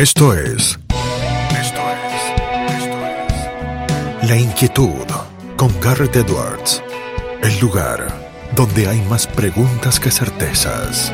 Esto es. Esto es. Esto es. La inquietud con Garrett Edwards. El lugar donde hay más preguntas que certezas.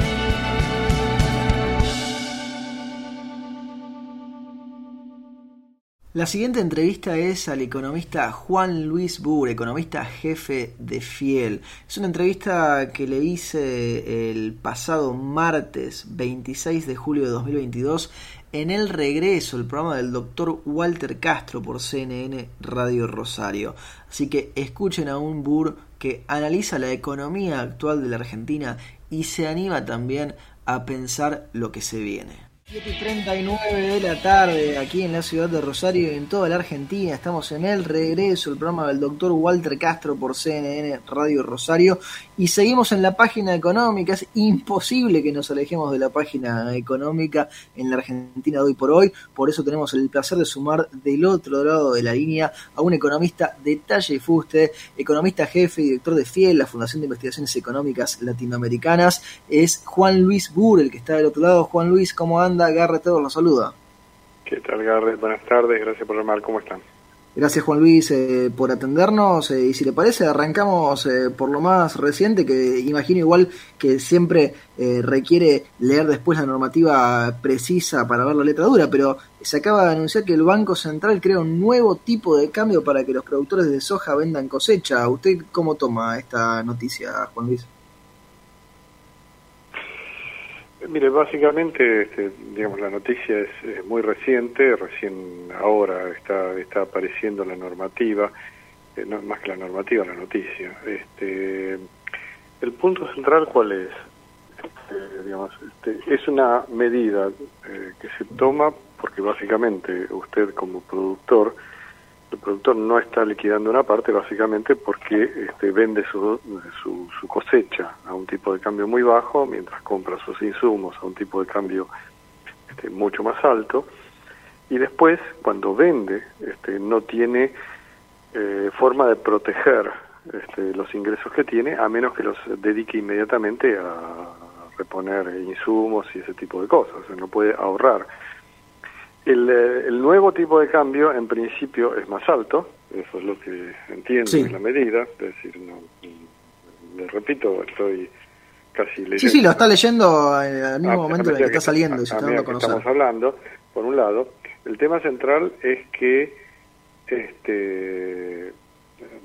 La siguiente entrevista es al economista Juan Luis Burr, economista jefe de Fiel. Es una entrevista que le hice el pasado martes 26 de julio de 2022 en El Regreso, el programa del doctor Walter Castro por CNN Radio Rosario. Así que escuchen a un Burr que analiza la economía actual de la Argentina y se anima también a pensar lo que se viene. 7 y 39 de la tarde aquí en la ciudad de Rosario y en toda la Argentina. Estamos en el regreso, el programa del doctor Walter Castro por CNN Radio Rosario y seguimos en la página económica. Es imposible que nos alejemos de la página económica en la Argentina de hoy por hoy. Por eso tenemos el placer de sumar del otro lado de la línea a un economista de talla y fuste, economista jefe y director de FIEL, la Fundación de Investigaciones Económicas Latinoamericanas. Es Juan Luis Burr, el que está del otro lado. Juan Luis, ¿cómo anda? Garrett todos los saluda. ¿Qué tal, Garrett? Buenas tardes, gracias por llamar, ¿cómo están? Gracias, Juan Luis, eh, por atendernos. Eh, y si le parece, arrancamos eh, por lo más reciente, que imagino igual que siempre eh, requiere leer después la normativa precisa para ver la letra dura, pero se acaba de anunciar que el Banco Central crea un nuevo tipo de cambio para que los productores de soja vendan cosecha. ¿Usted cómo toma esta noticia, Juan Luis? Mire, básicamente, este, digamos, la noticia es, muy reciente, recién ahora está, está apareciendo la normativa, eh, no, más que la normativa, la noticia. Este, el punto central, ¿cuál es? Este, digamos, este, es una medida eh, que se toma porque básicamente usted como productor el productor no está liquidando una parte básicamente porque este, vende su, su, cosecha a un tipo de cambio muy bajo mientras compra sus insumos a un tipo de cambio este, mucho más alto. Y después cuando vende este, no tiene eh, forma de proteger este, los ingresos que tiene a menos que los dedique inmediatamente a reponer insumos y ese tipo de cosas, o sea, no puede ahorrar el, eh, el, nuevo tipo de cambio, en principio, es más alto, eso es lo que entiendo en la medida, es decir, no, le repito, estoy casi leyendo. Sí, sí, lo está leyendo eh, al mismo momento en que, está saliendo y se está dando a conocer. Estamos hablando, por un lado, el tema central es que, este,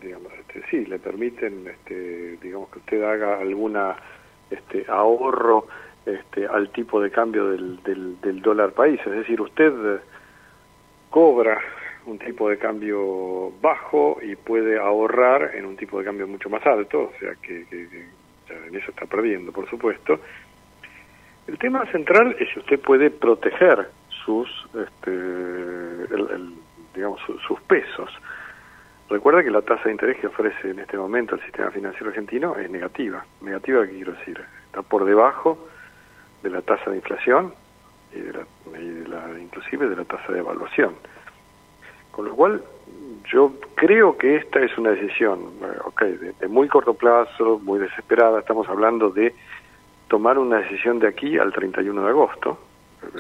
digamos, este, sí, le permiten, este, digamos, que usted haga alguna este, ahorro este, al tipo de cambio del, del, dólar país. Es decir, usted cobra un tipo de cambio bajo y puede ahorrar en un tipo de cambio mucho más alto, o sea que, en eso está perdiendo, por supuesto. El tema central es si usted puede proteger sus, este, digamos, sus pesos. Recuerda que la tasa de interés que ofrece en este momento el sistema financiero argentino es negativa. Negativa, ¿qué quiero decir? Está por debajo de la tasa de inflación y, de la, inclusive de la tasa de evaluación. Con lo cual, yo creo que esta es una decisión, eh, ok, de, muy corto plazo, muy desesperada, estamos hablando de tomar una decisión de aquí al 31 de agosto.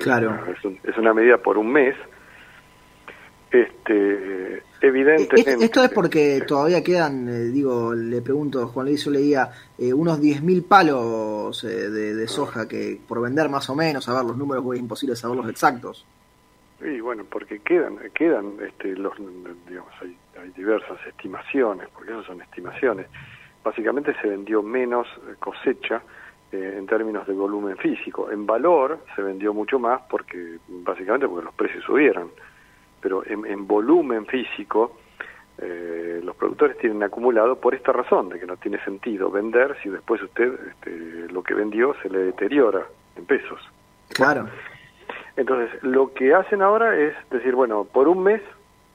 Claro. es una medida por un mes, este, evidentemente. Esto es porque todavía quedan, eh, digo, le pregunto, Juan Luis, yo leía eh, unos 10.000 palos eh, de, soja que por vender más o menos, a ver, los números es imposible saberlos exactos. Sí, bueno, porque quedan, quedan, este, los, digamos, hay, hay diversas estimaciones, porque esas son estimaciones. Básicamente se vendió menos cosecha en términos de volumen físico. En valor se vendió mucho más porque, básicamente, porque los precios subieron pero en, volumen físico eh, los productores tienen acumulado por esta razón, de que no tiene sentido vender si después usted este, lo que vendió se le deteriora en pesos. Claro. Entonces, lo que hacen ahora es decir, bueno, por un mes,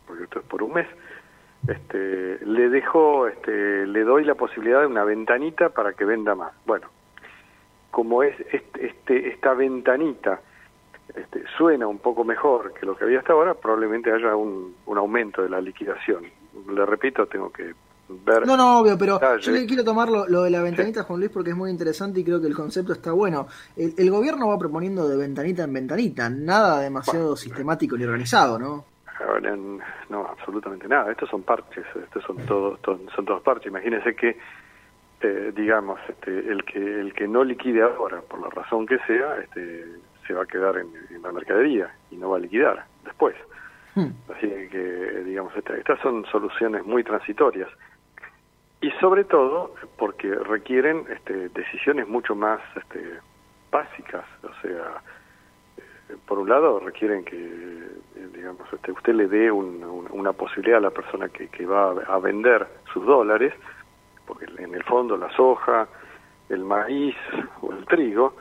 porque esto es por un mes, este, le dejo, este, le doy la posibilidad de una ventanita para que venda más. Bueno, como es este, este esta ventanita este, suena un poco mejor que lo que había hasta ahora, probablemente haya un, aumento de la liquidación. Le repito, tengo que ver. No, no, obvio, pero yo le quiero tomar lo, de la ventanita, Juan Luis, porque es muy interesante y creo que el concepto está bueno. El, gobierno va proponiendo de ventanita en ventanita, nada demasiado sistemático ni organizado, ¿no? No, absolutamente nada. Estos son parches, estos son todos, son todos parches. Imagínense que, eh, digamos, este, el que el que no liquide ahora, por la razón que sea, este, se va a quedar en, la mercadería y no va a liquidar después. Hmm. Así que, digamos, estas son soluciones muy transitorias y sobre todo porque requieren este, decisiones mucho más este, básicas, o sea, eh, por un lado requieren que eh, digamos este, usted le dé una posibilidad a la persona que, que va a, vender sus dólares, porque en el fondo la soja, el maíz o el trigo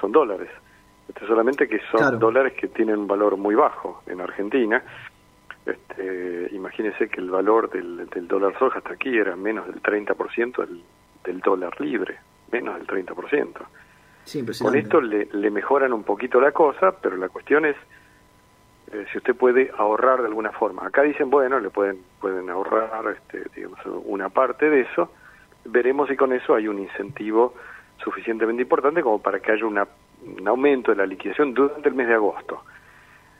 son dólares. Este, solamente que son dólares que tienen un valor muy bajo en Argentina este, imagínese que el valor del, dólar soja hasta aquí era menos del 30% del, del dólar libre, menos del 30%. Sí, Con esto le, le, mejoran un poquito la cosa, pero la cuestión es eh, si usted puede ahorrar de alguna forma. Acá dicen, bueno, le pueden pueden ahorrar este, digamos, una parte de eso. Veremos si con eso hay un incentivo suficientemente importante como para que haya una, un aumento de la liquidación durante el mes de agosto.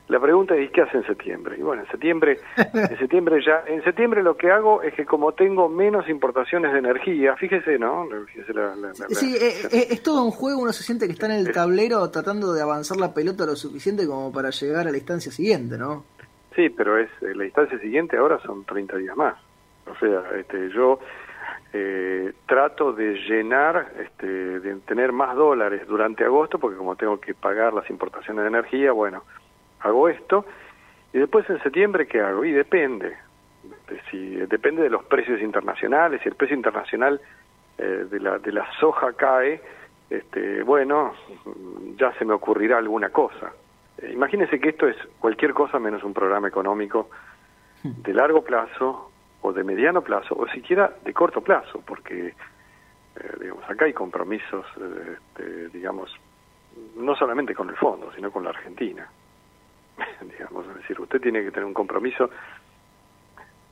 La pregunta es ¿qué hace en septiembre? Y bueno, en septiembre, en septiembre ya, en septiembre lo que hago es que como tengo menos importaciones de energía, fíjese, ¿no? sí, eh, eh, es, todo un juego, uno se siente que está en el tablero tratando de avanzar la pelota lo suficiente como para llegar a la instancia siguiente, ¿no? Sí, pero es eh, la instancia siguiente ahora son 30 días más. O sea, este, yo trato de llenar, este, de tener más dólares durante agosto, porque como tengo que pagar las importaciones de energía, bueno, hago esto, y después en septiembre, ¿qué hago? Y depende, de si, depende de los precios internacionales, si el precio internacional eh, de, la, de la soja cae, este, bueno, ya se me ocurrirá alguna cosa. Eh, imagínense que esto es cualquier cosa menos un programa económico de largo plazo o de mediano plazo o siquiera de corto plazo, porque eh, digamos acá hay compromisos, este, digamos, no solamente con el fondo, sino con la Argentina. digamos, es decir, usted tiene que tener un compromiso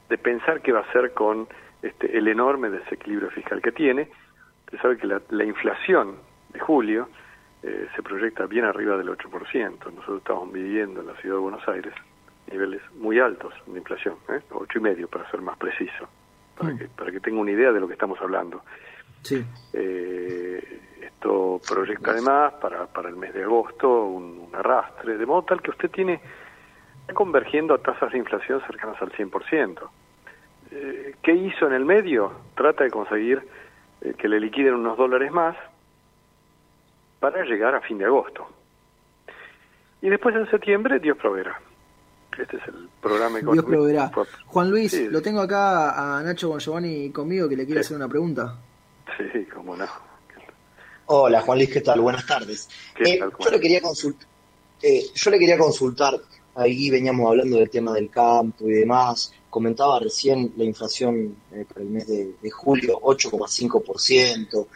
de pensar qué va a hacer con este, el enorme desequilibrio fiscal que tiene. Usted sabe que la, inflación de julio eh, se proyecta bien arriba del 8%. Nosotros estamos viviendo en la ciudad de Buenos Aires niveles muy altos de inflación, ¿eh? ocho y medio para ser más preciso, para, mm. que, para que tenga una idea de lo que estamos hablando. Sí. Eh, esto proyecta además para, para el mes de agosto un, arrastre, de modo tal que usted tiene convergiendo a tasas de inflación cercanas al 100%. Eh, ¿Qué hizo en el medio? Trata de conseguir eh, que le liquiden unos dólares más para llegar a fin de agosto. Y después en septiembre, Dios proveerá. Este es el programa económico. Dios proveerá. Juan Luis, lo tengo acá a Nacho con Giovanni conmigo que le quiere hacer una pregunta. Sí, cómo no. Hola Juan Luis, ¿qué tal? Buenas tardes. Eh, yo, le quería consultar, eh, yo le quería consultar, ahí veníamos hablando del tema del campo y demás, comentaba recién la inflación eh, para el mes de, julio, 8,5%,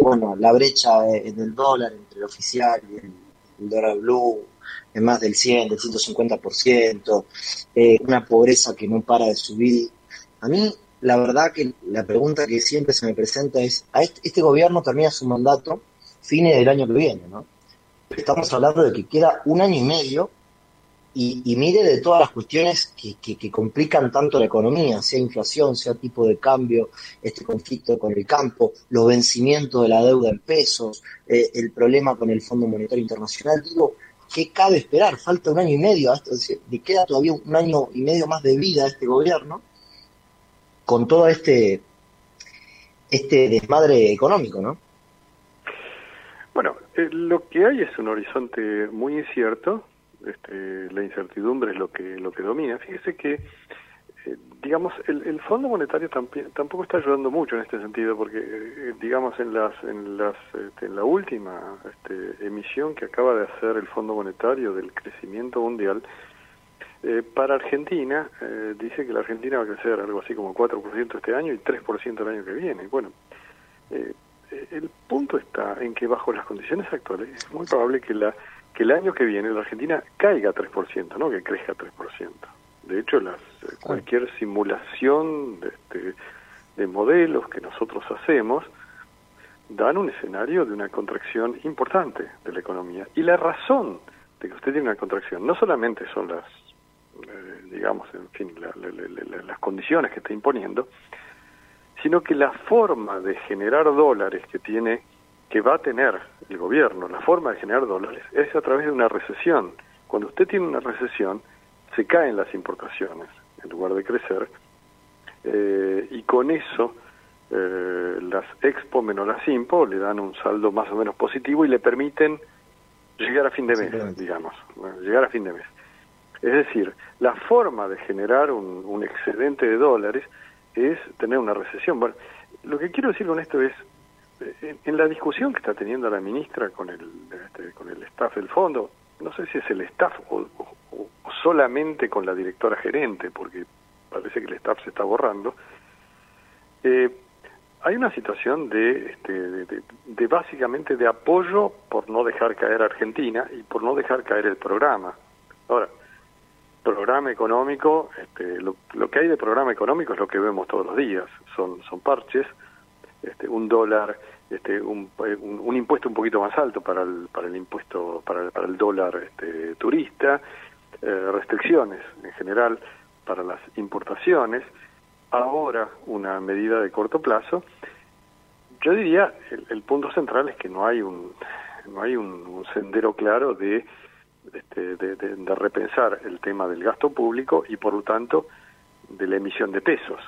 bueno, la brecha en el dólar entre el oficial y el, dólar blue es más del 100, del 150%, una pobreza que no para de subir. A mí la verdad que la pregunta que siempre se me presenta es, a este, gobierno termina su mandato fines del año que viene, ¿no? Estamos hablando de que queda un año y medio y, mire de todas las cuestiones que, complican tanto la economía, sea inflación, sea tipo de cambio, este conflicto con el campo, los vencimientos de la deuda en pesos, eh, el problema con el Fondo Monetario Internacional. Digo, ¿qué cabe esperar? Falta un año y medio, esto, le queda todavía un año y medio más de vida a este gobierno con todo este, este desmadre económico, ¿no? Bueno, eh, lo que hay es un horizonte muy incierto, este, la incertidumbre es lo que lo que domina. Fíjese que, digamos, el, Fondo Monetario tampoco está ayudando mucho en este sentido, porque, eh, digamos, en las en las este, en la última este, emisión que acaba de hacer el Fondo Monetario del crecimiento mundial, eh, para Argentina, eh, dice que la Argentina va a crecer algo así como 4% este año y 3% el año que viene. Bueno, eh, el punto está en que bajo las condiciones actuales es muy probable que, la, que el año que viene la Argentina caiga 3%, no que crezca 3%. De hecho, las, cualquier simulación de, este, de modelos que nosotros hacemos dan un escenario de una contracción importante de la economía. Y la razón de que usted tiene una contracción no solamente son las, eh, digamos, en fin, las condiciones que está imponiendo, sino que la forma de generar dólares que tiene, que va a tener el gobierno, la forma de generar dólares es a través de una recesión. Cuando usted tiene una recesión, se caen las importaciones en lugar de crecer, eh, y con eso eh, las Expo menos las Impo le dan un saldo más o menos positivo y le permiten llegar a fin de mes, digamos, llegar a fin de mes. Es decir, la forma de generar un, excedente de dólares es tener una recesión. Bueno, lo que quiero decir con esto es, eh, en, la discusión que está teniendo la ministra con el, este, con el staff del fondo, no sé si es el staff o, solamente con la directora gerente, porque parece que el staff se está borrando, eh, hay una situación de, este, de, básicamente de apoyo por no dejar caer a Argentina y por no dejar caer el programa. Ahora, programa económico, este, lo, que hay de programa económico es lo que vemos todos los días, son, son parches, este, un dólar, este, un, un, impuesto un poquito más alto para el, para el impuesto, para, para el dólar este, turista, eh, restricciones en general para las importaciones, ahora una medida de corto plazo. Yo diría el, punto central es que no hay un no hay un, sendero claro de, este, de, de, repensar el tema del gasto público y por lo tanto de la emisión de pesos.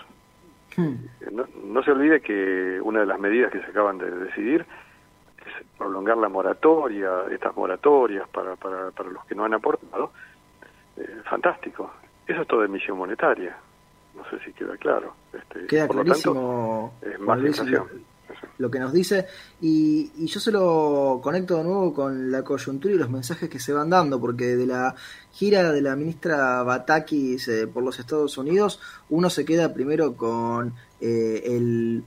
Hmm. No, no, se olvide que una de las medidas que se acaban de decidir es prolongar la moratoria, estas moratorias para, para, para los que no han aportado. Eh, fantástico. Eso es todo emisión monetaria no sé si queda claro. Este, queda clarísimo. más lo, que nos dice. Y, y, yo se lo conecto de nuevo con la coyuntura y los mensajes que se van dando, porque de la gira de la ministra Batakis eh, por los Estados Unidos, uno se queda primero con eh, el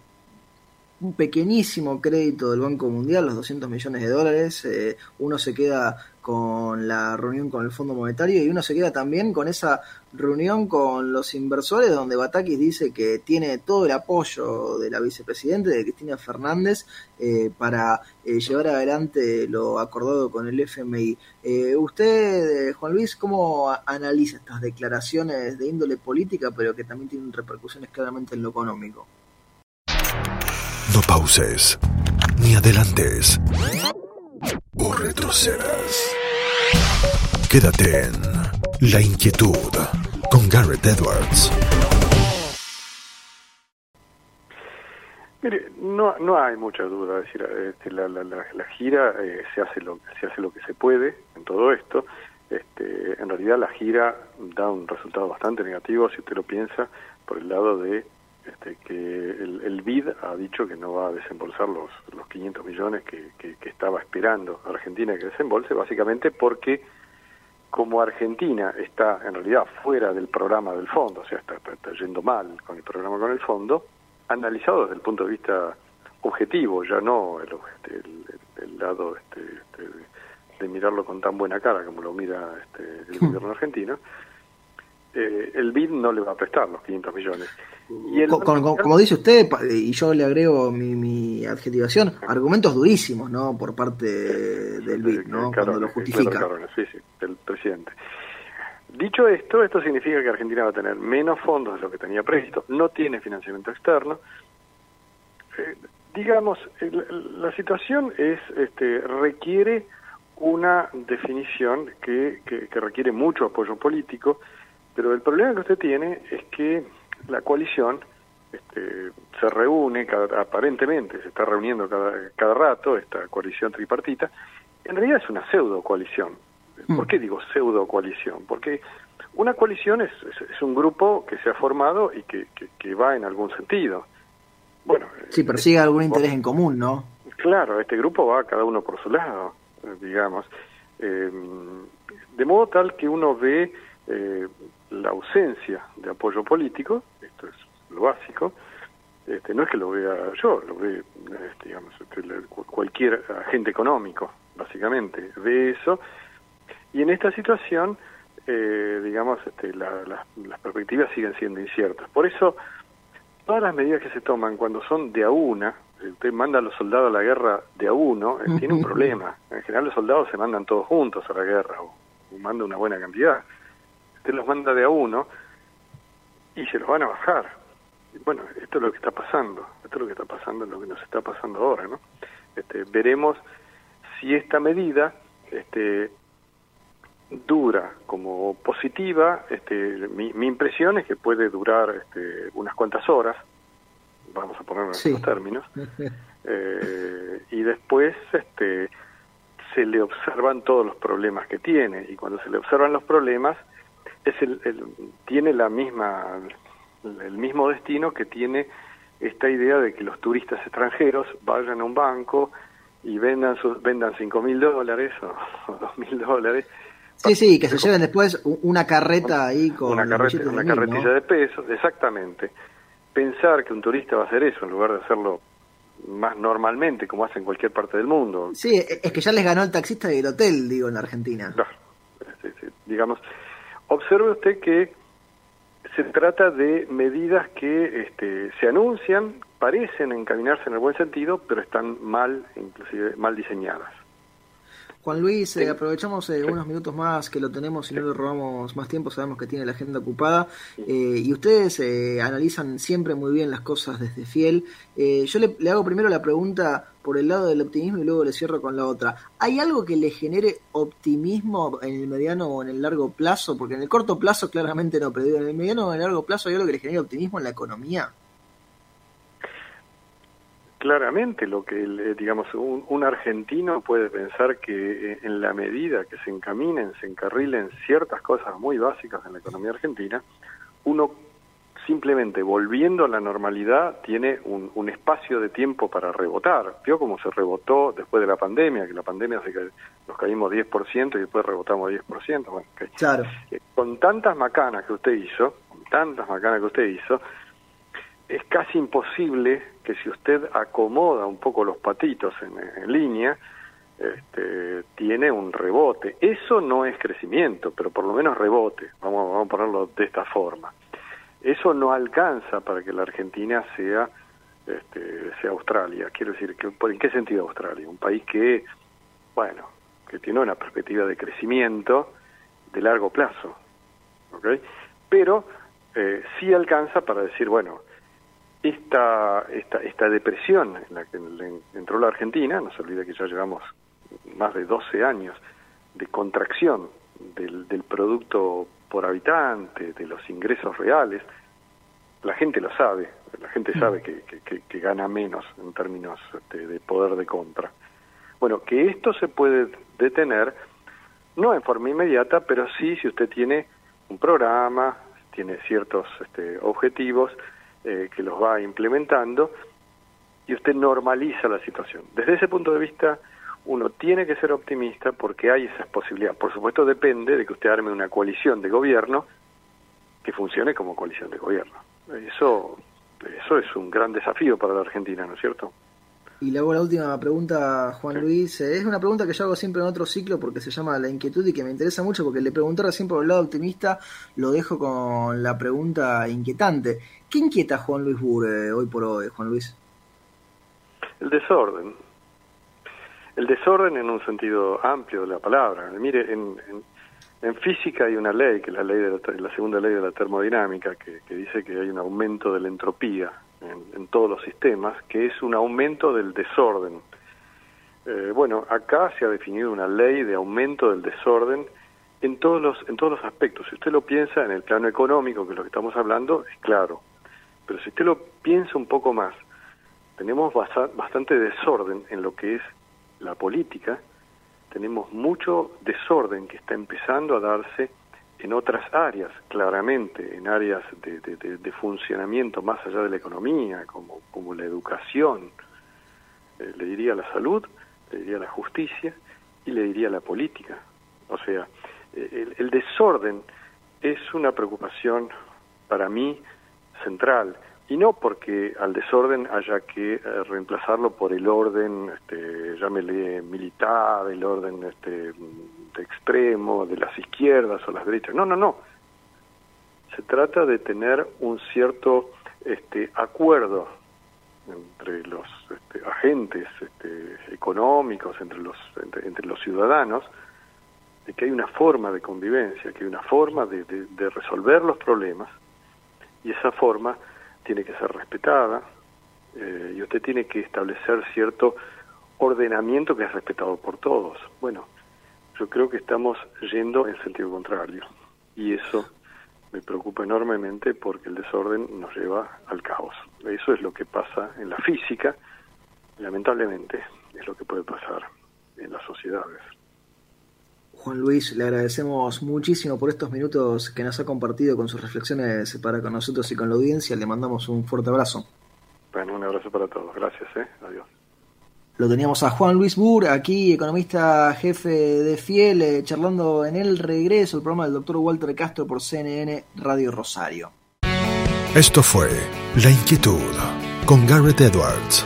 un pequeñísimo crédito del Banco Mundial, los 200 millones de dólares, eh, uno se queda con la reunión con el Fondo Monetario y uno se queda también con esa reunión con los inversores donde Batakis dice que tiene todo el apoyo de la vicepresidenta, de Cristina Fernández, eh, para eh, llevar adelante lo acordado con el FMI. usted, Juan Luis, ¿cómo analiza estas declaraciones de índole política, pero que también tienen repercusiones claramente en lo económico? No pauses, ni adelantes, o retrocedas. Quédate en La Inquietud con Garrett Edwards. Mire, no, no hay mucha duda, decir, este, la, la, la, gira eh, se hace lo se hace lo que se puede en todo esto. Este, en realidad la gira da un resultado bastante negativo si usted lo piensa por el lado de este, que el, BID ha dicho que no va a desembolsar los, los 500 millones que, que, estaba esperando Argentina que desembolse, básicamente porque como Argentina está en realidad fuera del programa del fondo, o sea, está, está, yendo mal con el programa con el fondo, analizado desde el punto de vista objetivo, ya no el, este, el, lado este, este, de, mirarlo con tan buena cara como lo mira este, el gobierno argentino, eh, el BID no le va a prestar los 500 millones. Y como dice usted, y yo le agrego mi, adjetivación, argumentos durísimos, ¿no? Por parte del BID, ¿no? Cuando lo justifica. sí, sí, del presidente. Dicho esto, esto significa que Argentina va a tener menos fondos de lo que tenía previsto, no tiene financiamiento externo. Eh, digamos, la situación es, este, requiere una definición que, que, que requiere mucho apoyo político, pero el problema que usted tiene es que la coalición este, se reúne, aparentemente se está reuniendo cada, cada rato, esta coalición tripartita, en realidad es una pseudo coalición. ¿Por qué digo pseudo coalición? Porque una coalición es, es, un grupo que se ha formado y que, que, va en algún sentido. Bueno, sí, persigue algún interés en común, ¿no? Claro, este grupo va cada uno por su lado, digamos. Eh, de modo tal que uno ve eh, la ausencia de apoyo político, esto es lo básico, este, no es que lo vea yo, lo ve este, digamos, este, cualquier agente económico, básicamente, ve eso, y en esta situación, eh, digamos, este, las perspectivas siguen siendo inciertas. Por eso, todas las medidas que se toman cuando son de a una, usted manda a los soldados a la guerra de a uno, eh, tiene un problema. En general los soldados se mandan todos juntos a la guerra, o, manda una buena cantidad. Usted los manda de a uno y se los van a bajar. bueno, esto es lo que está pasando, esto es lo que está pasando, lo que nos está pasando ahora, ¿no? Este, veremos si esta medida este, dura como positiva, este, mi, impresión es que puede durar este, unas cuantas horas, vamos a ponerlo en esos términos, eh, y después este, se le observan todos los problemas que tiene, y cuando se le observan los problemas, es el, tiene la misma, el mismo destino que tiene esta idea de que los turistas extranjeros vayan a un banco y vendan sus, vendan cinco mil dólares o dos mil dólares Sí, sí, que se lleven después una carreta ahí con una, carreta, una carretilla de pesos, exactamente. Pensar que un turista va a hacer eso en lugar de hacerlo más normalmente, como hace en cualquier parte del mundo. Sí, es que ya les ganó el taxista y el hotel, digo, en la Argentina. Digamos, observe usted que se trata de medidas que este, se anuncian, parecen encaminarse en el buen sentido, pero están mal, inclusive mal diseñadas. Juan Luis, eh, aprovechamos eh, unos minutos más que lo tenemos y no le robamos más tiempo, sabemos que tiene la agenda ocupada eh, y ustedes analizan siempre muy bien las cosas desde Fiel. yo le, le, hago primero la pregunta por el lado del optimismo y luego le cierro con la otra. ¿Hay algo que le genere optimismo en el mediano o en el largo plazo? Porque en el corto plazo claramente no, pero en el mediano o en el largo plazo hay algo que le genere optimismo en la economía claramente lo que, digamos, un, argentino puede pensar que eh, en la medida que se encaminen, se encarrilen ciertas cosas muy básicas en la economía argentina, uno simplemente volviendo a la normalidad tiene un, espacio de tiempo para rebotar. Vio cómo se rebotó después de la pandemia, que la pandemia se nos caímos 10% y después rebotamos 10%. Bueno, claro. Eh, con tantas macanas que usted hizo, con tantas macanas que usted hizo, es casi imposible que si usted acomoda un poco los patitos en, línea, este, tiene un rebote. Eso no es crecimiento, pero por lo menos rebote, vamos, vamos a ponerlo de esta forma. Eso no alcanza para que la Argentina sea, este, sea Australia. Quiero decir, que, ¿en qué sentido Australia? Un país que, bueno, que tiene una perspectiva de crecimiento de largo plazo, ¿ok? Pero eh, sí alcanza para decir, bueno, esta, esta, esta depresión en la que entró la Argentina, no se olvide que ya llevamos más de 12 años de contracción del, del producto por habitante, de los ingresos reales, la gente lo sabe, la gente sabe que, que, gana menos en términos este, de, poder de compra. Bueno, que esto se puede detener, no en forma inmediata, pero sí si usted tiene un programa, tiene ciertos este, objetivos, eh, que los va implementando y usted normaliza la situación. Desde ese punto de vista, uno tiene que ser optimista porque hay esas posibilidades. Por supuesto, depende de que usted arme una coalición de gobierno que funcione como coalición de gobierno. Eso, eso es un gran desafío para la Argentina, ¿no es cierto? Y luego la última pregunta, Juan Luis, eh, es una pregunta que yo hago siempre en otro ciclo porque se llama La inquietud y que me interesa mucho porque le pregunté siempre por el lado optimista, lo dejo con la pregunta inquietante. ¿Qué inquieta a Juan Luis Bure hoy por hoy, Juan Luis? El desorden. El desorden en un sentido amplio de la palabra. Mire, en, en, física hay una ley, que es la, ley de la, segunda ley de la termodinámica, que, que dice que hay un aumento de la entropía en, todos los sistemas, que es un aumento del desorden. Eh, bueno, acá se ha definido una ley de aumento del desorden en todos los en todos los aspectos. Si usted lo piensa en el plano económico, que es lo que estamos hablando, es claro. Pero si usted lo piensa un poco más, tenemos bastante desorden en lo que es la política, tenemos mucho desorden que está empezando a darse en otras áreas, claramente, en áreas de, de, funcionamiento más allá de la economía, como, como la educación, eh, le diría la salud, le diría la justicia y le diría la política. O sea, eh, el, el desorden es una preocupación para mí central y no porque al desorden haya que eh, reemplazarlo por el orden, este, llámele militar, el orden este, de extremo, de las izquierdas o las derechas. No, no, no. Se trata de tener un cierto este, acuerdo entre los este, agentes este, económicos, entre los, entre, los ciudadanos, de que hay una forma de convivencia, que hay una forma de, resolver los problemas, y esa forma tiene que ser respetada, eh, y usted tiene que establecer cierto ordenamiento que es respetado por todos. Bueno, yo creo que estamos yendo en sentido contrario, y eso me preocupa enormemente porque el desorden nos lleva al caos. Eso es lo que pasa en la física, lamentablemente es lo que puede pasar en las sociedades. Juan Luis, le agradecemos muchísimo por estos minutos que nos ha compartido con sus reflexiones para con nosotros y con la audiencia. Le mandamos un fuerte abrazo. Bueno, un abrazo para todos. Gracias. ¿eh? Adiós. Lo teníamos a Juan Luis Burr, aquí economista jefe de Fiel, eh, charlando en el regreso el programa del doctor Walter Castro por CNN Radio Rosario. Esto fue La Inquietud con Garrett Edwards.